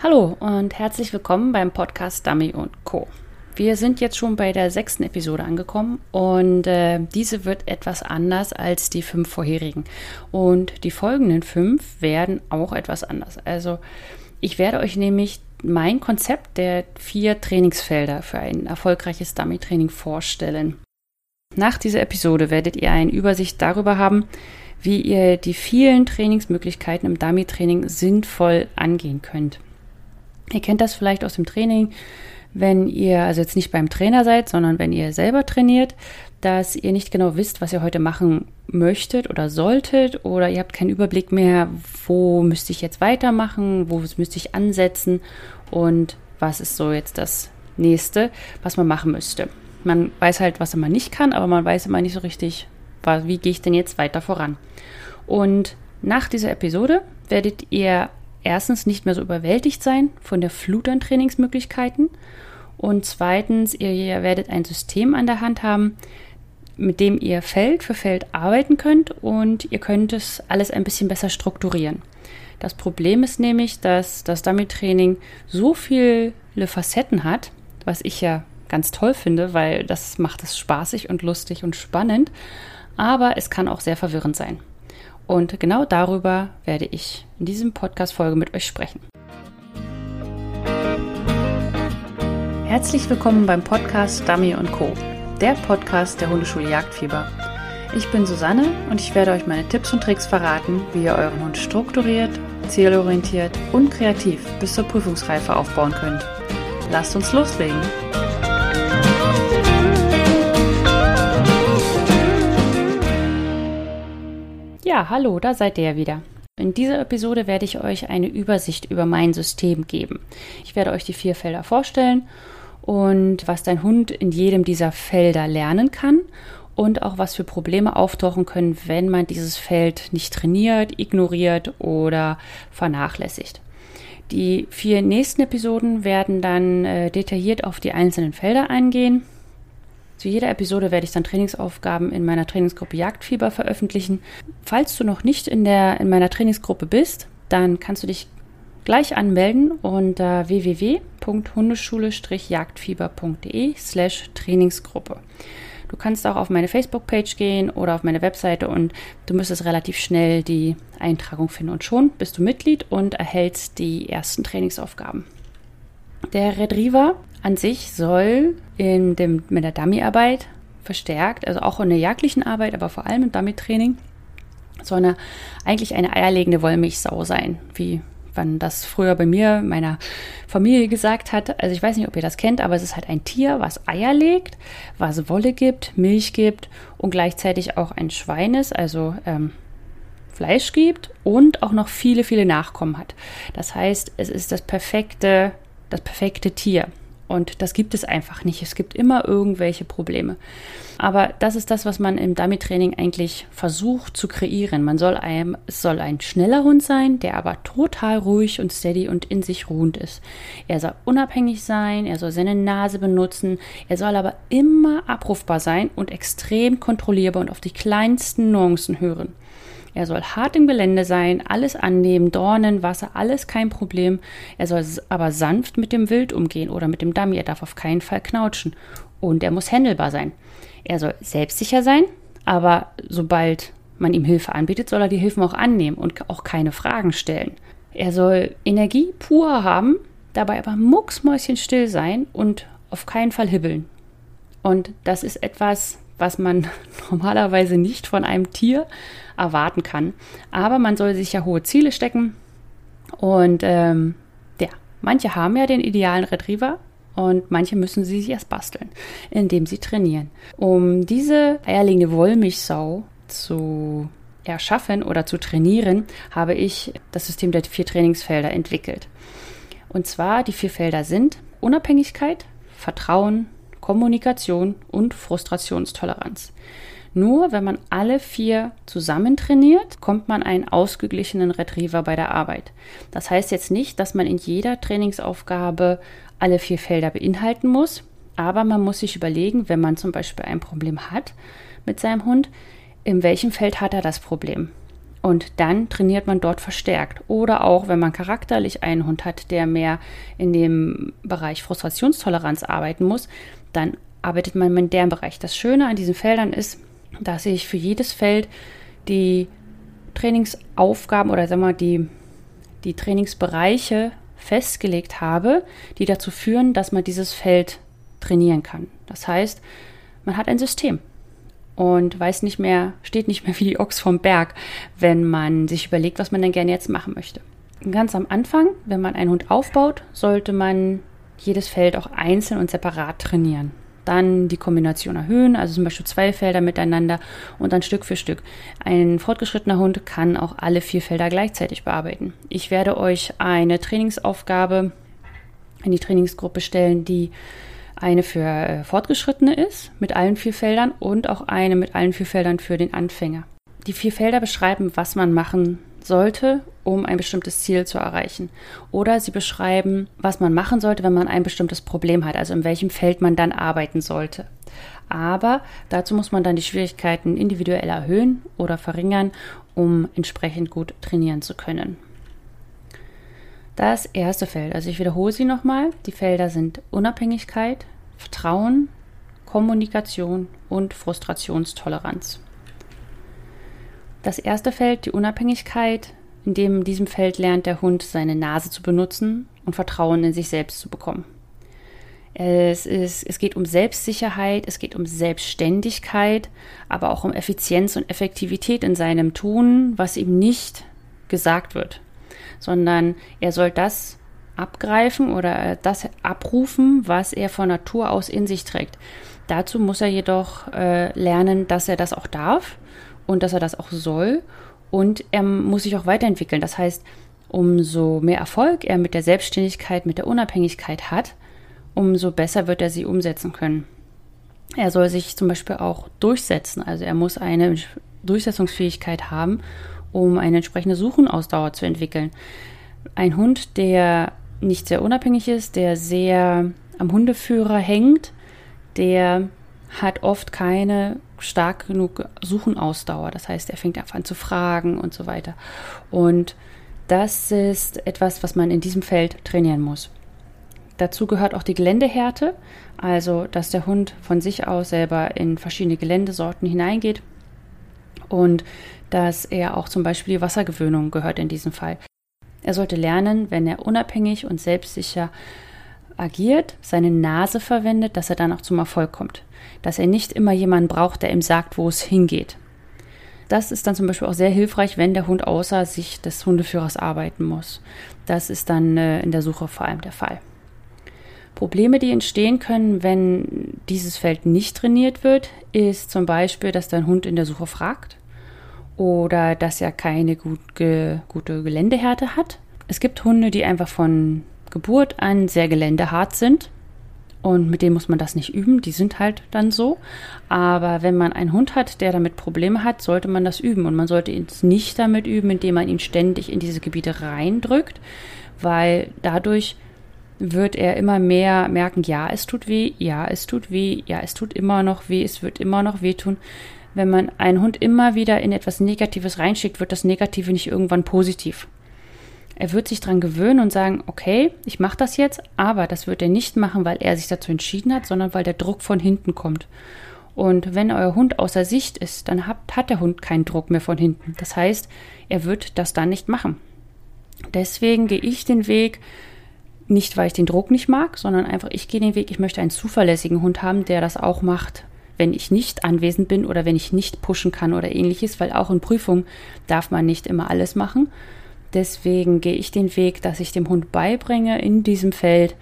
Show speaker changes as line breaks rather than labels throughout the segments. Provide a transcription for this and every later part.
Hallo und herzlich willkommen beim Podcast Dummy und Co. Wir sind jetzt schon bei der sechsten Episode angekommen und äh, diese wird etwas anders als die fünf vorherigen. Und die folgenden fünf werden auch etwas anders. Also ich werde euch nämlich mein Konzept der vier Trainingsfelder für ein erfolgreiches Dummy-Training vorstellen. Nach dieser Episode werdet ihr eine Übersicht darüber haben, wie ihr die vielen Trainingsmöglichkeiten im Dummy-Training sinnvoll angehen könnt. Ihr kennt das vielleicht aus dem Training, wenn ihr, also jetzt nicht beim Trainer seid, sondern wenn ihr selber trainiert, dass ihr nicht genau wisst, was ihr heute machen möchtet oder solltet oder ihr habt keinen Überblick mehr, wo müsste ich jetzt weitermachen, wo müsste ich ansetzen und was ist so jetzt das nächste, was man machen müsste. Man weiß halt, was man nicht kann, aber man weiß immer nicht so richtig, wie gehe ich denn jetzt weiter voran. Und nach dieser Episode werdet ihr erstens nicht mehr so überwältigt sein von der Flut an Trainingsmöglichkeiten und zweitens, ihr, werdet ein System an der Hand haben, mit dem ihr Feld für Feld arbeiten könnt und ihr könnt es alles ein bisschen besser strukturieren. Das Problem ist nämlich, dass das Dummy-Training so viele Facetten hat, was ich ja ganz toll finde, weil das macht es spaßig und lustig und spannend, aber es kann auch sehr verwirrend sein. Und genau darüber werde ich in diesem Podcast-Folge mit euch sprechen. Herzlich willkommen beim Podcast Dummy Co., der Podcast der Hundeschule Jagdfieber. Ich bin Susanne und ich werde euch meine Tipps und Tricks verraten, wie ihr euren Hund strukturiert, zielorientiert und kreativ bis zur Prüfungsreife aufbauen könnt. Lasst uns loslegen! Hallo, da seid ihr ja wieder. In dieser Episode werde ich euch eine Übersicht über mein System geben. Ich werde euch die vier Felder vorstellen und was dein Hund in jedem dieser Felder lernen kann und auch was für Probleme auftauchen können, wenn man dieses Feld nicht trainiert, ignoriert oder vernachlässigt. Die vier nächsten Episoden werden dann äh, detailliert auf die einzelnen Felder eingehen. Zu jeder Episode werde ich dann Trainingsaufgaben in meiner Trainingsgruppe Jagdfieber veröffentlichen. Falls du noch nicht in, der, in meiner Trainingsgruppe bist, dann kannst du dich gleich anmelden unter www.hundeschule-jagdfieber.de slash Trainingsgruppe. Du kannst auch auf meine Facebook-Page gehen oder auf meine Webseite und du müsstest relativ schnell die Eintragung finden und schon bist du Mitglied und erhältst die ersten Trainingsaufgaben. Der Retriever an sich soll in dem, mit der Dummy-Arbeit verstärkt, also auch in der jagdlichen Arbeit, aber vor allem im Dummy-Training, soll er eigentlich eine eierlegende Wollmilchsau sein, wie man das früher bei mir, meiner Familie gesagt hat. Also ich weiß nicht, ob ihr das kennt, aber es ist halt ein Tier, was Eier legt, was Wolle gibt, Milch gibt und gleichzeitig auch ein Schwein ist, also ähm, Fleisch gibt und auch noch viele, viele Nachkommen hat. Das heißt, es ist das perfekte, das perfekte Tier. Und das gibt es einfach nicht. Es gibt immer irgendwelche Probleme. Aber das ist das, was man im Dummy-Training eigentlich versucht zu kreieren. Man soll einem, es soll ein schneller Hund sein, der aber total ruhig und steady und in sich ruhend ist. Er soll unabhängig sein, er soll seine Nase benutzen, er soll aber immer abrufbar sein und extrem kontrollierbar und auf die kleinsten Nuancen hören. Er soll hart im Gelände sein, alles annehmen, Dornen, Wasser, alles kein Problem. Er soll aber sanft mit dem Wild umgehen oder mit dem Dummy. Er darf auf keinen Fall knautschen. Und er muss händelbar sein. Er soll selbstsicher sein, aber sobald man ihm Hilfe anbietet, soll er die Hilfen auch annehmen und auch keine Fragen stellen. Er soll Energie pur haben, dabei aber mucksmäuschenstill sein und auf keinen Fall hibbeln. Und das ist etwas, was man normalerweise nicht von einem Tier erwarten kann. Aber man soll sich ja hohe Ziele stecken. Und ähm, ja, manche haben ja den idealen Retriever und manche müssen sie sich erst basteln, indem sie trainieren. Um diese eierlegende Wollmilchsau zu erschaffen oder zu trainieren, habe ich das System der vier Trainingsfelder entwickelt. Und zwar die vier Felder sind Unabhängigkeit, Vertrauen, Kommunikation und Frustrationstoleranz. Nur wenn man alle vier zusammen trainiert, kommt man einen ausgeglichenen Retriever bei der Arbeit. Das heißt jetzt nicht, dass man in jeder Trainingsaufgabe alle vier Felder beinhalten muss, aber man muss sich überlegen, wenn man zum Beispiel ein Problem hat mit seinem Hund, in welchem Feld hat er das Problem? Und dann trainiert man dort verstärkt. Oder auch, wenn man charakterlich einen Hund hat, der mehr in dem Bereich Frustrationstoleranz arbeiten muss, dann arbeitet man in dem Bereich. Das Schöne an diesen Feldern ist, dass ich für jedes Feld die Trainingsaufgaben oder sagen mal die, die Trainingsbereiche festgelegt habe, die dazu führen, dass man dieses Feld trainieren kann. Das heißt, man hat ein System und weiß nicht mehr, steht nicht mehr wie die Ochs vom Berg, wenn man sich überlegt, was man denn gerne jetzt machen möchte. Ganz am Anfang, wenn man einen Hund aufbaut, sollte man jedes Feld auch einzeln und separat trainieren. Dann die Kombination erhöhen, also zum Beispiel zwei Felder miteinander und dann Stück für Stück. Ein fortgeschrittener Hund kann auch alle vier Felder gleichzeitig bearbeiten. Ich werde euch eine Trainingsaufgabe in die Trainingsgruppe stellen, die eine für äh, Fortgeschrittene ist, mit allen vier Feldern und auch eine mit allen vier Feldern für den Anfänger. Die vier Felder beschreiben, was man machen sollte, um ein bestimmtes Ziel zu erreichen. Oder sie beschreiben, was man machen sollte, wenn man ein bestimmtes Problem hat, also in welchem Feld man dann arbeiten sollte. Aber dazu muss man dann die Schwierigkeiten individuell erhöhen oder verringern, um entsprechend gut trainieren zu können. Das erste Feld, also ich wiederhole sie nochmal, die Felder sind Unabhängigkeit, Vertrauen, Kommunikation und Frustrationstoleranz. Das erste Feld, die Unabhängigkeit, in dem in diesem Feld lernt der Hund seine Nase zu benutzen und Vertrauen in sich selbst zu bekommen. Es, ist, es geht um Selbstsicherheit, es geht um Selbstständigkeit, aber auch um Effizienz und Effektivität in seinem Tun, was ihm nicht gesagt wird sondern er soll das abgreifen oder das abrufen, was er von Natur aus in sich trägt. Dazu muss er jedoch äh, lernen, dass er das auch darf und dass er das auch soll und er muss sich auch weiterentwickeln. Das heißt, umso mehr Erfolg er mit der Selbstständigkeit, mit der Unabhängigkeit hat, umso besser wird er sie umsetzen können. Er soll sich zum Beispiel auch durchsetzen, also er muss eine Durchsetzungsfähigkeit haben um eine entsprechende Suchenausdauer zu entwickeln. Ein Hund, der nicht sehr unabhängig ist, der sehr am Hundeführer hängt, der hat oft keine stark genug Suchenausdauer. Das heißt, er fängt einfach an zu fragen und so weiter. Und das ist etwas, was man in diesem Feld trainieren muss. Dazu gehört auch die Geländehärte, also dass der Hund von sich aus selber in verschiedene Geländesorten hineingeht und dass er auch zum Beispiel die Wassergewöhnung gehört in diesem Fall. Er sollte lernen, wenn er unabhängig und selbstsicher agiert, seine Nase verwendet, dass er dann auch zum Erfolg kommt. Dass er nicht immer jemanden braucht, der ihm sagt, wo es hingeht. Das ist dann zum Beispiel auch sehr hilfreich, wenn der Hund außer Sicht des Hundeführers arbeiten muss. Das ist dann äh, in der Suche vor allem der Fall. Probleme, die entstehen können, wenn dieses Feld nicht trainiert wird, ist zum Beispiel, dass dein Hund in der Suche fragt oder dass er keine gut ge gute Geländehärte hat. Es gibt Hunde, die einfach von Geburt an sehr geländehart sind und mit denen muss man das nicht üben, die sind halt dann so. Aber wenn man einen Hund hat, der damit Probleme hat, sollte man das üben und man sollte ihn nicht damit üben, indem man ihn ständig in diese Gebiete reindrückt, weil dadurch wird er immer mehr merken, ja, es tut weh, ja, es tut weh, ja, es tut immer noch weh, es wird immer noch wehtun. Wenn man einen Hund immer wieder in etwas Negatives reinschickt, wird das Negative nicht irgendwann positiv. Er wird sich daran gewöhnen und sagen, okay, ich mache das jetzt, aber das wird er nicht machen, weil er sich dazu entschieden hat, sondern weil der Druck von hinten kommt. Und wenn euer Hund außer Sicht ist, dann hat, hat der Hund keinen Druck mehr von hinten. Das heißt, er wird das dann nicht machen. Deswegen gehe ich den Weg, nicht, weil ich den Druck nicht mag, sondern einfach, ich gehe den Weg, ich möchte einen zuverlässigen Hund haben, der das auch macht, wenn ich nicht anwesend bin oder wenn ich nicht pushen kann oder ähnliches, weil auch in Prüfungen darf man nicht immer alles machen. Deswegen gehe ich den Weg, dass ich dem Hund beibringe in diesem Feld,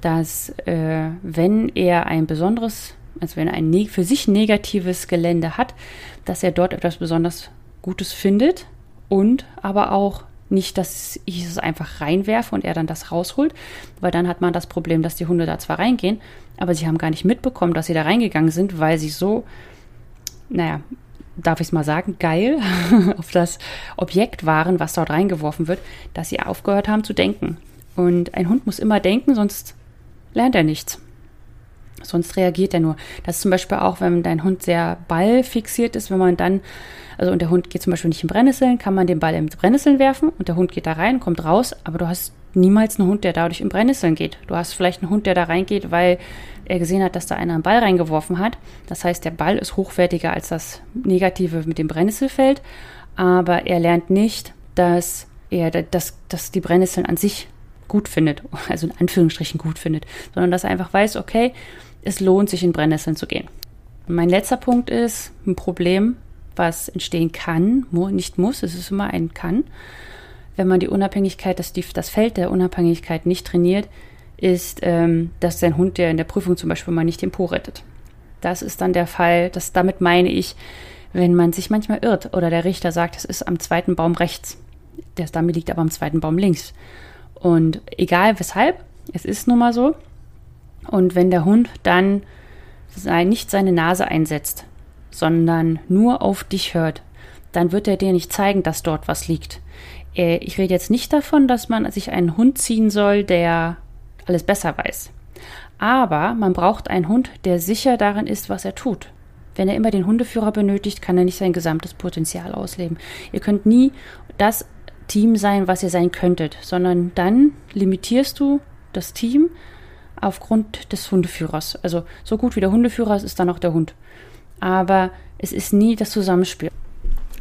dass äh, wenn er ein besonderes, also wenn er ein für sich negatives Gelände hat, dass er dort etwas besonders Gutes findet und aber auch nicht, dass ich es einfach reinwerfe und er dann das rausholt, weil dann hat man das Problem, dass die Hunde da zwar reingehen, aber sie haben gar nicht mitbekommen, dass sie da reingegangen sind, weil sie so, naja, darf ich es mal sagen, geil auf das Objekt waren, was dort reingeworfen wird, dass sie aufgehört haben zu denken. Und ein Hund muss immer denken, sonst lernt er nichts. Sonst reagiert er nur. Das ist zum Beispiel auch, wenn dein Hund sehr ballfixiert ist, wenn man dann, also und der Hund geht zum Beispiel nicht in Brennnesseln, kann man den Ball in Brennnesseln werfen und der Hund geht da rein, kommt raus, aber du hast niemals einen Hund, der dadurch in Brennnesseln geht. Du hast vielleicht einen Hund, der da reingeht, weil er gesehen hat, dass da einer einen Ball reingeworfen hat. Das heißt, der Ball ist hochwertiger als das Negative mit dem Brennnesselfeld, aber er lernt nicht, dass er, dass, dass die Brennnesseln an sich gut findet, also in Anführungsstrichen gut findet, sondern dass er einfach weiß, okay, es lohnt sich in Brennnesseln zu gehen. Mein letzter Punkt ist ein Problem, was entstehen kann, nicht muss, es ist immer ein kann, wenn man die Unabhängigkeit, das, das Feld der Unabhängigkeit nicht trainiert, ist, ähm, dass sein Hund, der in der Prüfung zum Beispiel mal nicht den Po rettet. Das ist dann der Fall, dass damit meine ich, wenn man sich manchmal irrt oder der Richter sagt, es ist am zweiten Baum rechts, der Dummy liegt aber am zweiten Baum links. Und egal weshalb, es ist nun mal so. Und wenn der Hund dann nicht seine Nase einsetzt, sondern nur auf dich hört, dann wird er dir nicht zeigen, dass dort was liegt. Äh, ich rede jetzt nicht davon, dass man sich einen Hund ziehen soll, der alles besser weiß. Aber man braucht einen Hund, der sicher darin ist, was er tut. Wenn er immer den Hundeführer benötigt, kann er nicht sein gesamtes Potenzial ausleben. Ihr könnt nie das Team sein, was ihr sein könntet, sondern dann limitierst du das Team aufgrund des Hundeführers. Also so gut wie der Hundeführer ist, ist dann auch der Hund. Aber es ist nie das Zusammenspiel.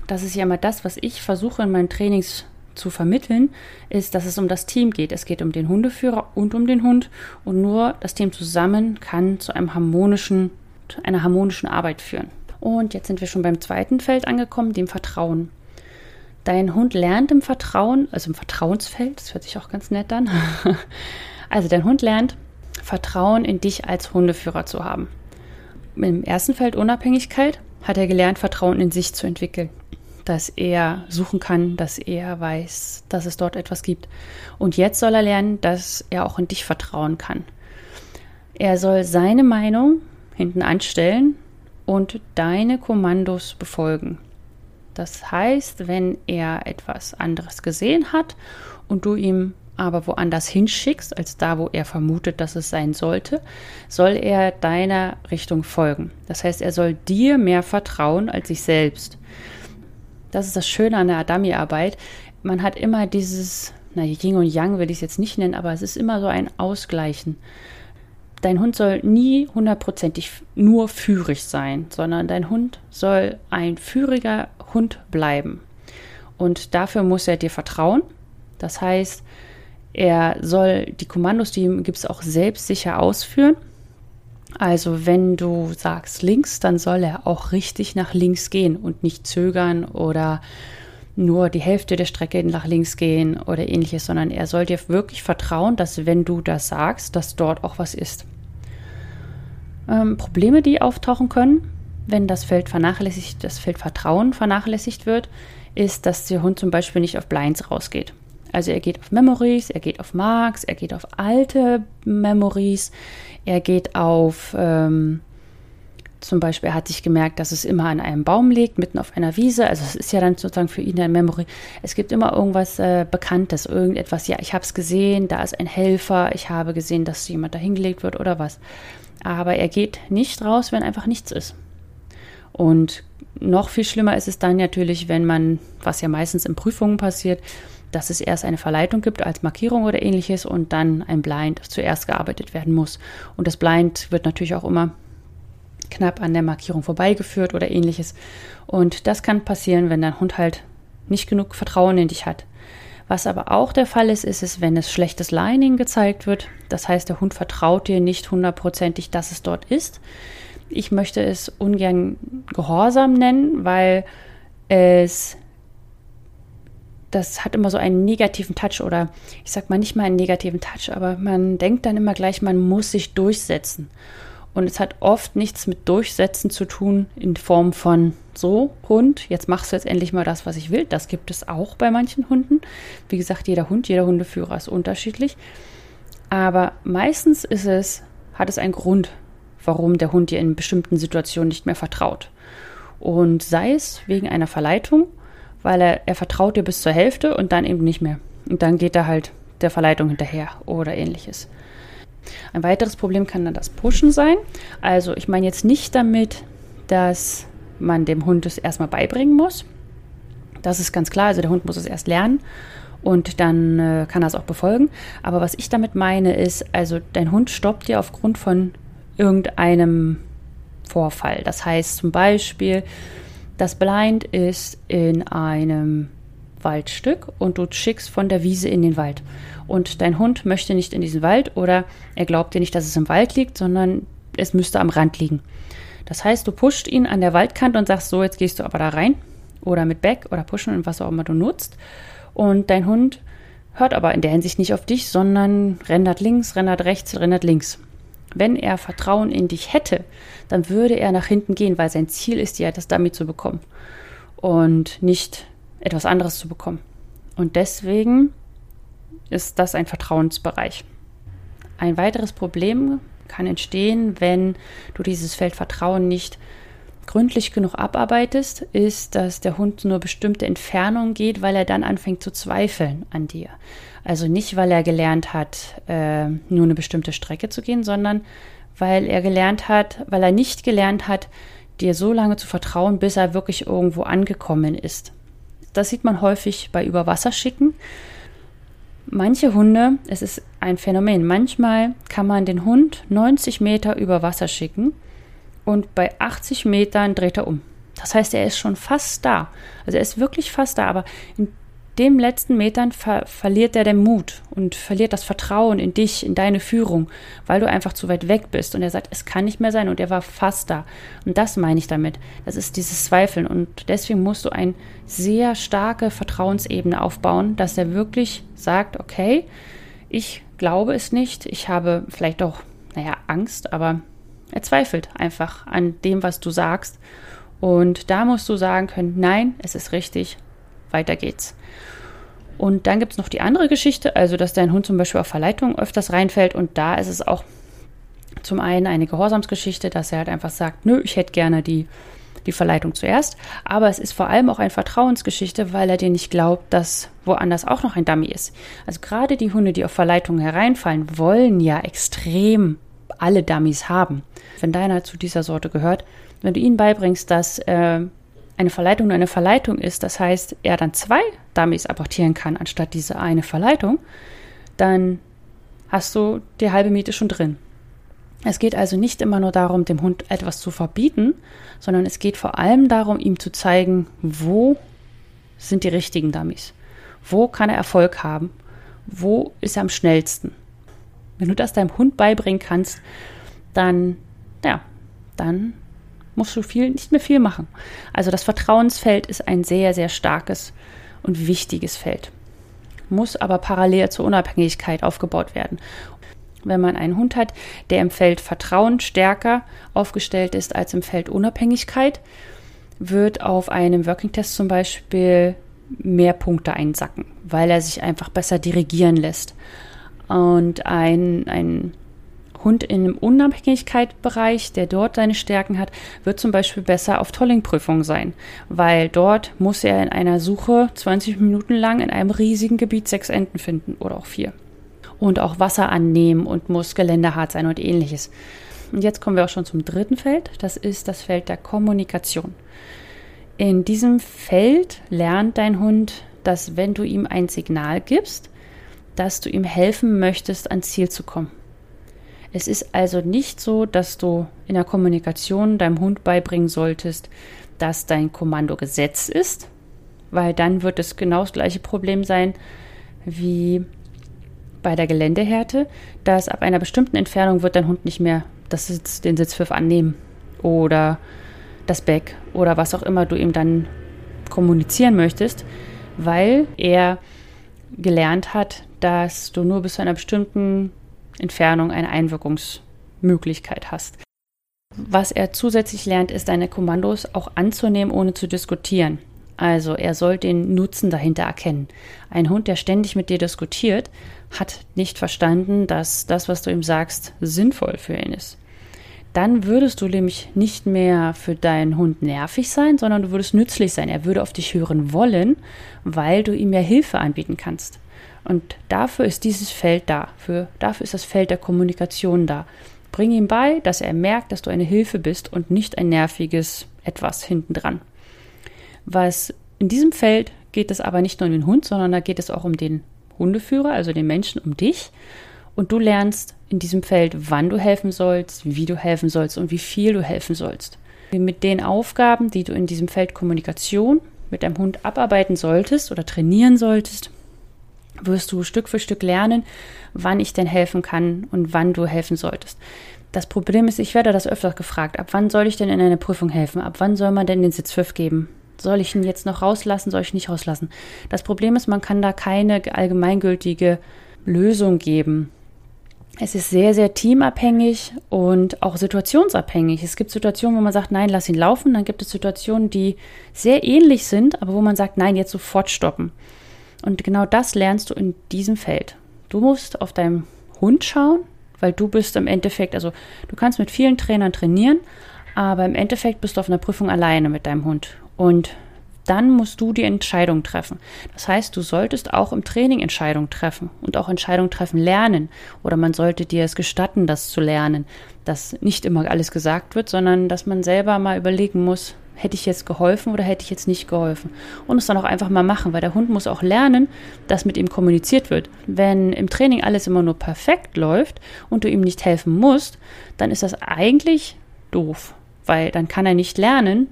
Das ist ja immer das, was ich versuche in meinen Trainings zu vermitteln, ist, dass es um das Team geht. Es geht um den Hundeführer und um den Hund und nur das Team zusammen kann zu einem harmonischen, einer harmonischen Arbeit führen. Und jetzt sind wir schon beim zweiten Feld angekommen, dem Vertrauen. Dein Hund lernt im Vertrauen, also im Vertrauensfeld, das hört sich auch ganz nett an. Also dein Hund lernt, Vertrauen in dich als Hundeführer zu haben. Im ersten Feld Unabhängigkeit hat er gelernt, Vertrauen in sich zu entwickeln. Dass er suchen kann, dass er weiß, dass es dort etwas gibt. Und jetzt soll er lernen, dass er auch in dich vertrauen kann. Er soll seine Meinung hinten anstellen und deine Kommandos befolgen. Das heißt, wenn er etwas anderes gesehen hat und du ihm aber woanders hinschickst, als da, wo er vermutet, dass es sein sollte, soll er deiner Richtung folgen. Das heißt, er soll dir mehr vertrauen als sich selbst. Das ist das Schöne an der Adami-Arbeit. Man hat immer dieses, na, Yin und Yang will ich es jetzt nicht nennen, aber es ist immer so ein Ausgleichen dein Hund soll nie hundertprozentig nur führig sein, sondern dein Hund soll ein führiger Hund bleiben. Und dafür muss er dir vertrauen. Das heißt, er soll die Kommandos, die ihm gibt, auch selbstsicher ausführen. Also wenn du sagst links, dann soll er auch richtig nach links gehen und nicht zögern oder nur die Hälfte der Strecke nach links gehen oder ähnliches, sondern er soll dir wirklich vertrauen, dass wenn du das sagst, dass dort auch was ist. Ähm, Probleme, die auftauchen können, wenn das Feld vernachlässigt, das Feld Vertrauen vernachlässigt wird, ist, dass der Hund zum Beispiel nicht auf Blinds rausgeht. Also er geht auf Memories, er geht auf Marks, er geht auf alte Memories, er geht auf ähm, zum Beispiel, er hat sich gemerkt, dass es immer an einem Baum liegt, mitten auf einer Wiese. Also es ist ja dann sozusagen für ihn ein Memory. Es gibt immer irgendwas äh, Bekanntes, irgendetwas, ja, ich habe es gesehen, da ist ein Helfer, ich habe gesehen, dass jemand da hingelegt wird oder was. Aber er geht nicht raus, wenn einfach nichts ist. Und noch viel schlimmer ist es dann natürlich, wenn man, was ja meistens in Prüfungen passiert, dass es erst eine Verleitung gibt als Markierung oder ähnliches und dann ein Blind zuerst gearbeitet werden muss. Und das Blind wird natürlich auch immer knapp an der Markierung vorbeigeführt oder ähnliches. Und das kann passieren, wenn dein Hund halt nicht genug Vertrauen in dich hat. Was aber auch der Fall ist, ist es, wenn es schlechtes Lining gezeigt wird. Das heißt, der Hund vertraut dir nicht hundertprozentig, dass es dort ist. Ich möchte es ungern Gehorsam nennen, weil es das hat immer so einen negativen Touch oder ich sag mal nicht mal einen negativen Touch, aber man denkt dann immer gleich, man muss sich durchsetzen. Und es hat oft nichts mit Durchsetzen zu tun in Form von so, Hund, jetzt machst du jetzt endlich mal das, was ich will. Das gibt es auch bei manchen Hunden. Wie gesagt, jeder Hund, jeder Hundeführer ist unterschiedlich. Aber meistens ist es, hat es einen Grund, warum der Hund dir in bestimmten Situationen nicht mehr vertraut. Und sei es wegen einer Verleitung, weil er, er vertraut dir bis zur Hälfte und dann eben nicht mehr. Und dann geht er halt der Verleitung hinterher oder ähnliches. Ein weiteres Problem kann dann das Pushen sein. Also ich meine jetzt nicht damit, dass man dem Hund es erstmal beibringen muss. Das ist ganz klar. Also der Hund muss es erst lernen und dann äh, kann er es auch befolgen. Aber was ich damit meine ist, also dein Hund stoppt dir aufgrund von irgendeinem Vorfall. Das heißt zum Beispiel, das Blind ist in einem Waldstück und du schickst von der Wiese in den Wald. Und dein Hund möchte nicht in diesen Wald oder er glaubt dir nicht, dass es im Wald liegt, sondern es müsste am Rand liegen. Das heißt, du pusht ihn an der Waldkante und sagst, so, jetzt gehst du aber da rein. Oder mit Back oder Pushen und was auch immer du nutzt. Und dein Hund hört aber in der Hinsicht nicht auf dich, sondern rendert links, rendert rechts, rendert links. Wenn er Vertrauen in dich hätte, dann würde er nach hinten gehen, weil sein Ziel ist ja, das Dummy zu bekommen und nicht etwas anderes zu bekommen. Und deswegen ist das ein Vertrauensbereich. Ein weiteres Problem kann entstehen, wenn du dieses Feld Vertrauen nicht gründlich genug abarbeitest, ist, dass der Hund nur bestimmte Entfernungen geht, weil er dann anfängt zu zweifeln an dir. Also nicht, weil er gelernt hat, äh, nur eine bestimmte Strecke zu gehen, sondern weil er gelernt hat, weil er nicht gelernt hat, dir so lange zu vertrauen, bis er wirklich irgendwo angekommen ist. Das sieht man häufig bei Überwasserschicken. Manche Hunde, es ist ein Phänomen, manchmal kann man den Hund 90 Meter über Wasser schicken und bei 80 Metern dreht er um. Das heißt, er ist schon fast da. Also er ist wirklich fast da, aber in dem letzten Metern ver verliert er den Mut und verliert das Vertrauen in dich, in deine Führung, weil du einfach zu weit weg bist. Und er sagt, es kann nicht mehr sein und er war fast da. Und das meine ich damit. Das ist dieses Zweifeln. Und deswegen musst du eine sehr starke Vertrauensebene aufbauen, dass er wirklich sagt, okay, ich glaube es nicht, ich habe vielleicht auch, naja, Angst, aber er zweifelt einfach an dem, was du sagst. Und da musst du sagen können, nein, es ist richtig, weiter geht's. Und dann gibt es noch die andere Geschichte, also dass dein Hund zum Beispiel auf Verleitung öfters reinfällt und da ist es auch zum einen eine Gehorsamsgeschichte, dass er halt einfach sagt, nö, ich hätte gerne die, die Verleitung zuerst, aber es ist vor allem auch eine Vertrauensgeschichte, weil er dir nicht glaubt, dass woanders auch noch ein Dummy ist. Also gerade die Hunde, die auf Verleitung hereinfallen, wollen ja extrem alle Dummies haben. Wenn deiner zu dieser Sorte gehört, wenn du ihnen beibringst, dass äh, eine Verleitung nur eine Verleitung ist, das heißt, er dann zwei Dummies apportieren kann, anstatt diese eine Verleitung, dann hast du die halbe Miete schon drin. Es geht also nicht immer nur darum, dem Hund etwas zu verbieten, sondern es geht vor allem darum, ihm zu zeigen, wo sind die richtigen Dummies. Wo kann er Erfolg haben? Wo ist er am schnellsten? Wenn du das deinem Hund beibringen kannst, dann, ja, dann musst du viel, nicht mehr viel machen. Also das Vertrauensfeld ist ein sehr, sehr starkes und wichtiges Feld. Muss aber parallel zur Unabhängigkeit aufgebaut werden. Wenn man einen Hund hat, der im Feld Vertrauen stärker aufgestellt ist als im Feld Unabhängigkeit, wird auf einem Working Test zum Beispiel mehr Punkte einsacken, weil er sich einfach besser dirigieren lässt. Und ein, ein Hund in einem Unabhängigkeitsbereich, der dort seine Stärken hat, wird zum Beispiel besser auf Tolling-Prüfungen sein, weil dort muss er in einer Suche 20 Minuten lang in einem riesigen Gebiet sechs Enten finden oder auch vier. Und auch Wasser annehmen und muss geländehart sein und ähnliches. Und jetzt kommen wir auch schon zum dritten Feld. Das ist das Feld der Kommunikation. In diesem Feld lernt dein Hund, dass wenn du ihm ein Signal gibst, dass du ihm helfen möchtest, ans Ziel zu kommen. Es ist also nicht so, dass du in der Kommunikation deinem Hund beibringen solltest, dass dein Kommando Gesetz ist, weil dann wird es genau das gleiche Problem sein wie bei der Geländehärte, dass ab einer bestimmten Entfernung wird dein Hund nicht mehr das Sitz, den Sitzpfiff annehmen oder das Back oder was auch immer du ihm dann kommunizieren möchtest, weil er gelernt hat, dass du nur bis zu einer bestimmten Entfernung eine Einwirkungsmöglichkeit hast. Was er zusätzlich lernt, ist, deine Kommandos auch anzunehmen, ohne zu diskutieren. Also er soll den Nutzen dahinter erkennen. Ein Hund, der ständig mit dir diskutiert, hat nicht verstanden, dass das, was du ihm sagst, sinnvoll für ihn ist. Dann würdest du nämlich nicht mehr für deinen Hund nervig sein, sondern du würdest nützlich sein. Er würde auf dich hören wollen, weil du ihm ja Hilfe anbieten kannst Und dafür ist dieses Feld da. Für, dafür ist das Feld der Kommunikation da. Bring ihm bei, dass er merkt, dass du eine Hilfe bist und nicht ein nerviges etwas hintendran. Was in diesem Feld geht es aber nicht nur um den Hund, sondern da geht es auch um den Hundeführer, also den Menschen, um dich. Und du lernst in diesem Feld, wann du helfen sollst, wie du helfen sollst und wie viel du helfen sollst. Mit den Aufgaben, die du in diesem Feld Kommunikation mit deinem Hund abarbeiten solltest oder trainieren solltest, wirst du Stück für Stück lernen, wann ich denn helfen kann und wann du helfen solltest. Das Problem ist, ich werde das öfter gefragt, ab wann soll ich denn in einer Prüfung helfen? Ab wann soll man denn den Sitzpfiff geben? Soll ich ihn jetzt noch rauslassen? Soll ich ihn nicht rauslassen? Das Problem ist, man kann da keine allgemeingültige Lösung geben. Es ist sehr, sehr teamabhängig und auch situationsabhängig. Es gibt Situationen, wo man sagt, nein, lass ihn laufen. Dann gibt es Situationen, die sehr ähnlich sind, aber wo man sagt, nein, jetzt sofort stoppen. Und genau das lernst du in diesem Feld. Du musst auf deinem Hund schauen, weil du bist im Endeffekt, also du kannst mit vielen Trainern trainieren, aber im Endeffekt bist du auf einer Prüfung alleine mit deinem Hund. Und dann musst du die Entscheidung treffen. Das heißt, du solltest auch im Training Entscheidungen treffen und auch Entscheidungen treffen lernen. Oder man sollte dir es gestatten, das zu lernen, dass nicht immer alles gesagt wird, sondern dass man selber mal überlegen muss, hätte ich jetzt geholfen oder hätte ich jetzt nicht geholfen? Und es dann auch einfach mal machen, weil der Hund muss auch lernen, dass mit ihm kommuniziert wird. Wenn im Training alles immer nur perfekt läuft und du ihm nicht helfen musst, dann ist das eigentlich doof, weil dann kann er nicht lernen,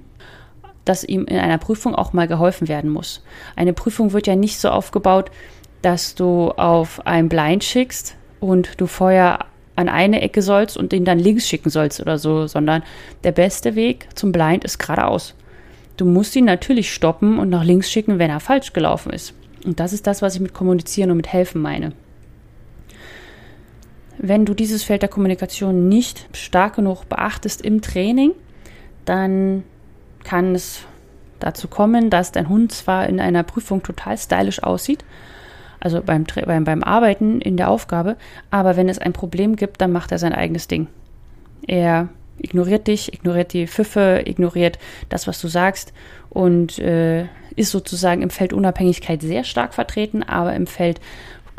dass ihm in einer Prüfung auch mal geholfen werden muss. Eine Prüfung wird ja nicht so aufgebaut, dass du auf ein Blind schickst und du vorher an eine Ecke sollst und ihn dann links schicken sollst oder so, sondern der beste Weg zum Blind ist geradeaus. Du musst ihn natürlich stoppen und nach links schicken, wenn er falsch gelaufen ist. Und das ist das, was ich mit kommunizieren und mit helfen meine. Wenn du dieses Feld der Kommunikation nicht stark genug beachtest im Training, dann kann es dazu kommen, dass dein Hund zwar in einer Prüfung total stylisch aussieht, also beim, beim, beim Arbeiten in der Aufgabe, aber wenn es ein Problem gibt, dann macht er sein eigenes Ding. Er ignoriert dich, ignoriert die Pfiffe, ignoriert das, was du sagst und äh, ist sozusagen im Feld Unabhängigkeit sehr stark vertreten, aber im Feld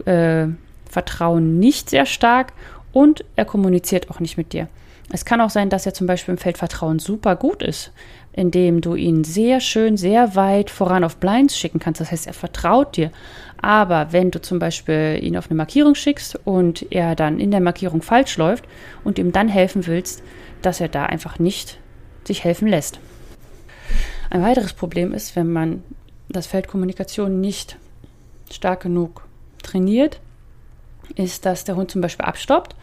äh, Vertrauen nicht sehr stark und er kommuniziert auch nicht mit dir. Es kann auch sein, dass er zum Beispiel im Feld Vertrauen super gut ist, indem du ihn sehr schön, sehr weit voran auf Blinds schicken kannst. Das heißt, er vertraut dir. Aber wenn du zum Beispiel ihn auf eine Markierung schickst und er dann in der Markierung falsch läuft und ihm dann helfen willst, dass er da einfach nicht sich helfen lässt. Ein weiteres Problem ist, wenn man das Feld Kommunikation nicht stark genug trainiert, ist, dass der Hund zum Beispiel abstoppt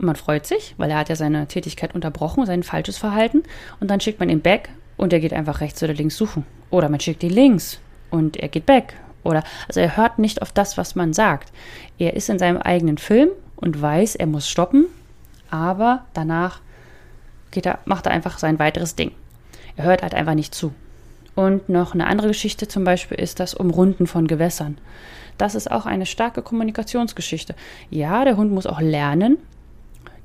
und man freut sich, weil er hat ja seine Tätigkeit unterbrochen, sein falsches Verhalten. Und dann schickt man ihn back und er geht einfach rechts oder links suchen. Oder man schickt ihn links und er geht back. Oder also er hört nicht auf das, was man sagt. Er ist in seinem eigenen Film und weiß, er muss stoppen, aber danach er, macht er einfach sein weiteres Ding. Er hört halt einfach nicht zu. Und noch eine andere Geschichte zum Beispiel ist das Umrunden von Gewässern. Das ist auch eine starke Kommunikationsgeschichte. Ja, der Hund muss auch lernen,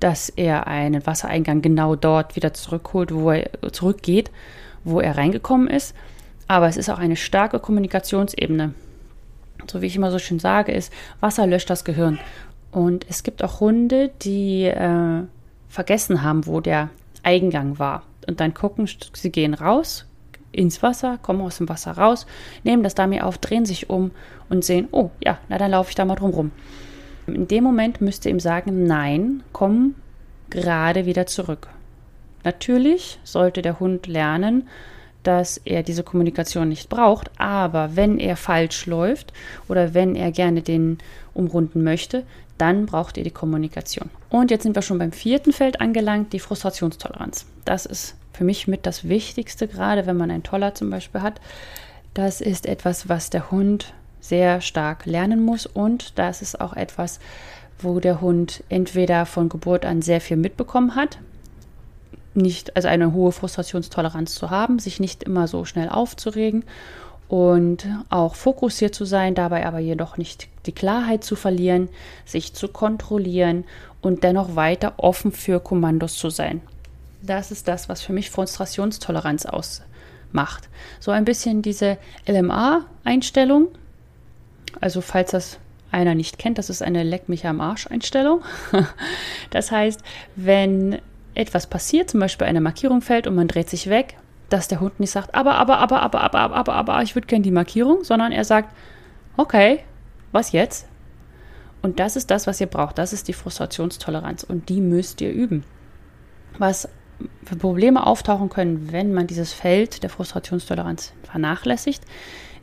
dass er einen Wassereingang genau dort wieder zurückholt, wo er zurückgeht, wo er reingekommen ist. Aber es ist auch eine starke Kommunikationsebene. So wie ich immer so schön sage, ist, Wasser löscht das Gehirn. Und es gibt auch Hunde, die äh, vergessen haben, wo der Eingang war. Und dann gucken, sie gehen raus ins Wasser, kommen aus dem Wasser raus, nehmen das Dummy auf, drehen sich um und sehen, oh ja, na dann laufe ich da mal drum rum. In dem Moment müsst ihr ihm sagen, nein, komm gerade wieder zurück. Natürlich sollte der Hund lernen, dass er diese Kommunikation nicht braucht, aber wenn er falsch läuft oder wenn er gerne den umrunden möchte, dann braucht ihr die Kommunikation. Und jetzt sind wir schon beim vierten Feld angelangt, die Frustrationstoleranz. Das ist für mich mit das Wichtigste, gerade wenn man einen Toller zum Beispiel hat. Das ist etwas, was der Hund sehr stark lernen muss. Und das ist auch etwas, wo der Hund entweder von Geburt an sehr viel mitbekommen hat, nicht, also eine hohe Frustrationstoleranz zu haben, sich nicht immer so schnell aufzuregen und auch fokussiert zu sein, dabei aber jedoch nicht die Klarheit zu verlieren, sich zu kontrollieren und dennoch weiter offen für Kommandos zu sein. Das ist das, was für mich Frustrationstoleranz ausmacht. So ein bisschen diese LMA-Einstellung, also falls das einer nicht kennt, das ist eine Leck mich am Arsch Einstellung. das heißt, wenn etwas passiert, zum Beispiel eine Markierung fällt und man dreht sich weg, dass der Hund nicht sagt, aber, aber, aber, aber, aber, aber, aber, aber, ich würde gerne die Markierung, sondern er sagt, okay, was jetzt? Und das ist das, was ihr braucht. Das ist die Frustrationstoleranz und die müsst ihr üben. Was für Probleme auftauchen können, wenn man dieses Feld der Frustrationstoleranz vernachlässigt,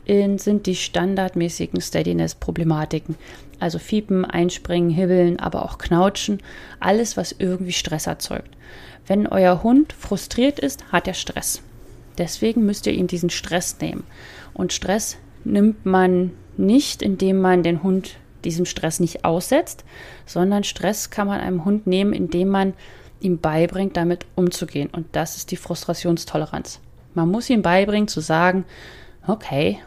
sind die standardmäßigen Steadiness-Problematiken. Also Fiepen, Einspringen, Hibbeln, aber auch Knautschen. Alles, was irgendwie Stress erzeugt. Wenn euer Hund frustriert ist, hat er Stress. Deswegen müsst ihr ihm diesen Stress nehmen. Und Stress nimmt man nicht, indem man den Hund diesem Stress nicht aussetzt, sondern Stress kann man einem Hund nehmen, indem man ihm beibringt, damit umzugehen. Und das ist die Frustrationstoleranz. Man muss ihm beibringen zu sagen, okay,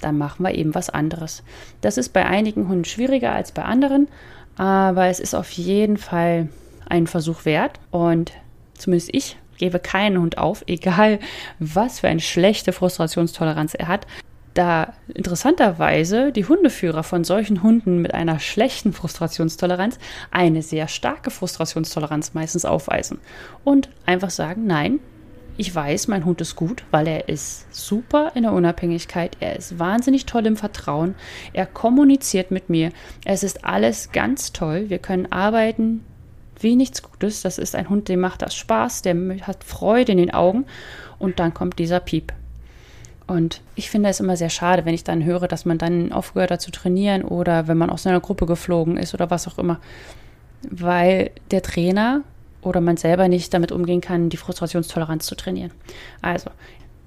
dann machen wir eben was anderes. Das ist bei einigen Hunden schwieriger als bei anderen, aber es ist auf jeden Fall ein Versuch wert. Und zumindest ich gebe keinen Hund auf, egal was für eine schlechte Frustrationstoleranz er hat. Da interessanterweise die Hundeführer von solchen Hunden mit einer schlechten Frustrationstoleranz eine sehr starke Frustrationstoleranz meistens aufweisen und einfach sagen, nein, ich weiß, mein Hund ist gut, weil er ist super in der Unabhängigkeit. Er ist wahnsinnig toll im Vertrauen. Er kommuniziert mit mir. Es ist alles ganz toll. Wir können arbeiten wie nichts Gutes. Das ist ein Hund, dem macht das Spaß, der hat Freude in den Augen. Und dann kommt dieser Piep. Und ich finde es immer sehr schade, wenn ich dann höre, dass man dann aufgehört hat zu trainieren oder wenn man aus einer Gruppe geflogen ist oder was auch immer. Weil der Trainer oder man selber nicht damit umgehen kann, die Frustrationstoleranz zu trainieren. Also,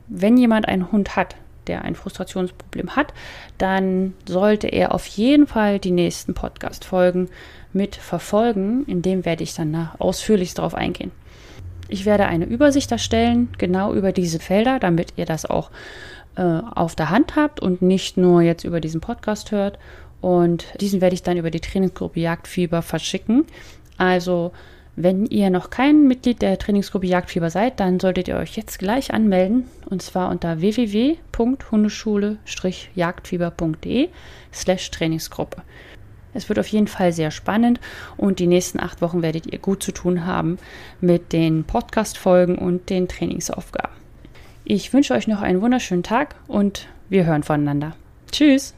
wenn jemand einen Hund hat, der ein Frustrationsproblem hat, dann sollte er auf jeden Fall die nächsten Podcast-Folgen mit verfolgen. In dem werde ich dann ausführlich darauf eingehen. Ich werde eine Übersicht erstellen, genau über diese Felder, damit ihr das auch äh, auf der Hand habt und nicht nur jetzt über diesen Podcast hört. Und diesen werde ich dann über die Trainingsgruppe Jagdfieber verschicken. Also wenn ihr noch kein Mitglied der Trainingsgruppe Jagdfieber seid, dann solltet ihr euch jetzt gleich anmelden und zwar unter www.hundeschule-jagdfieber.de slash Trainingsgruppe. Es wird auf jeden Fall sehr spannend und die nächsten acht Wochen werdet ihr gut zu tun haben mit den Podcast-Folgen und den Trainingsaufgaben. Ich wünsche euch noch einen wunderschönen Tag und wir hören voneinander. Tschüss!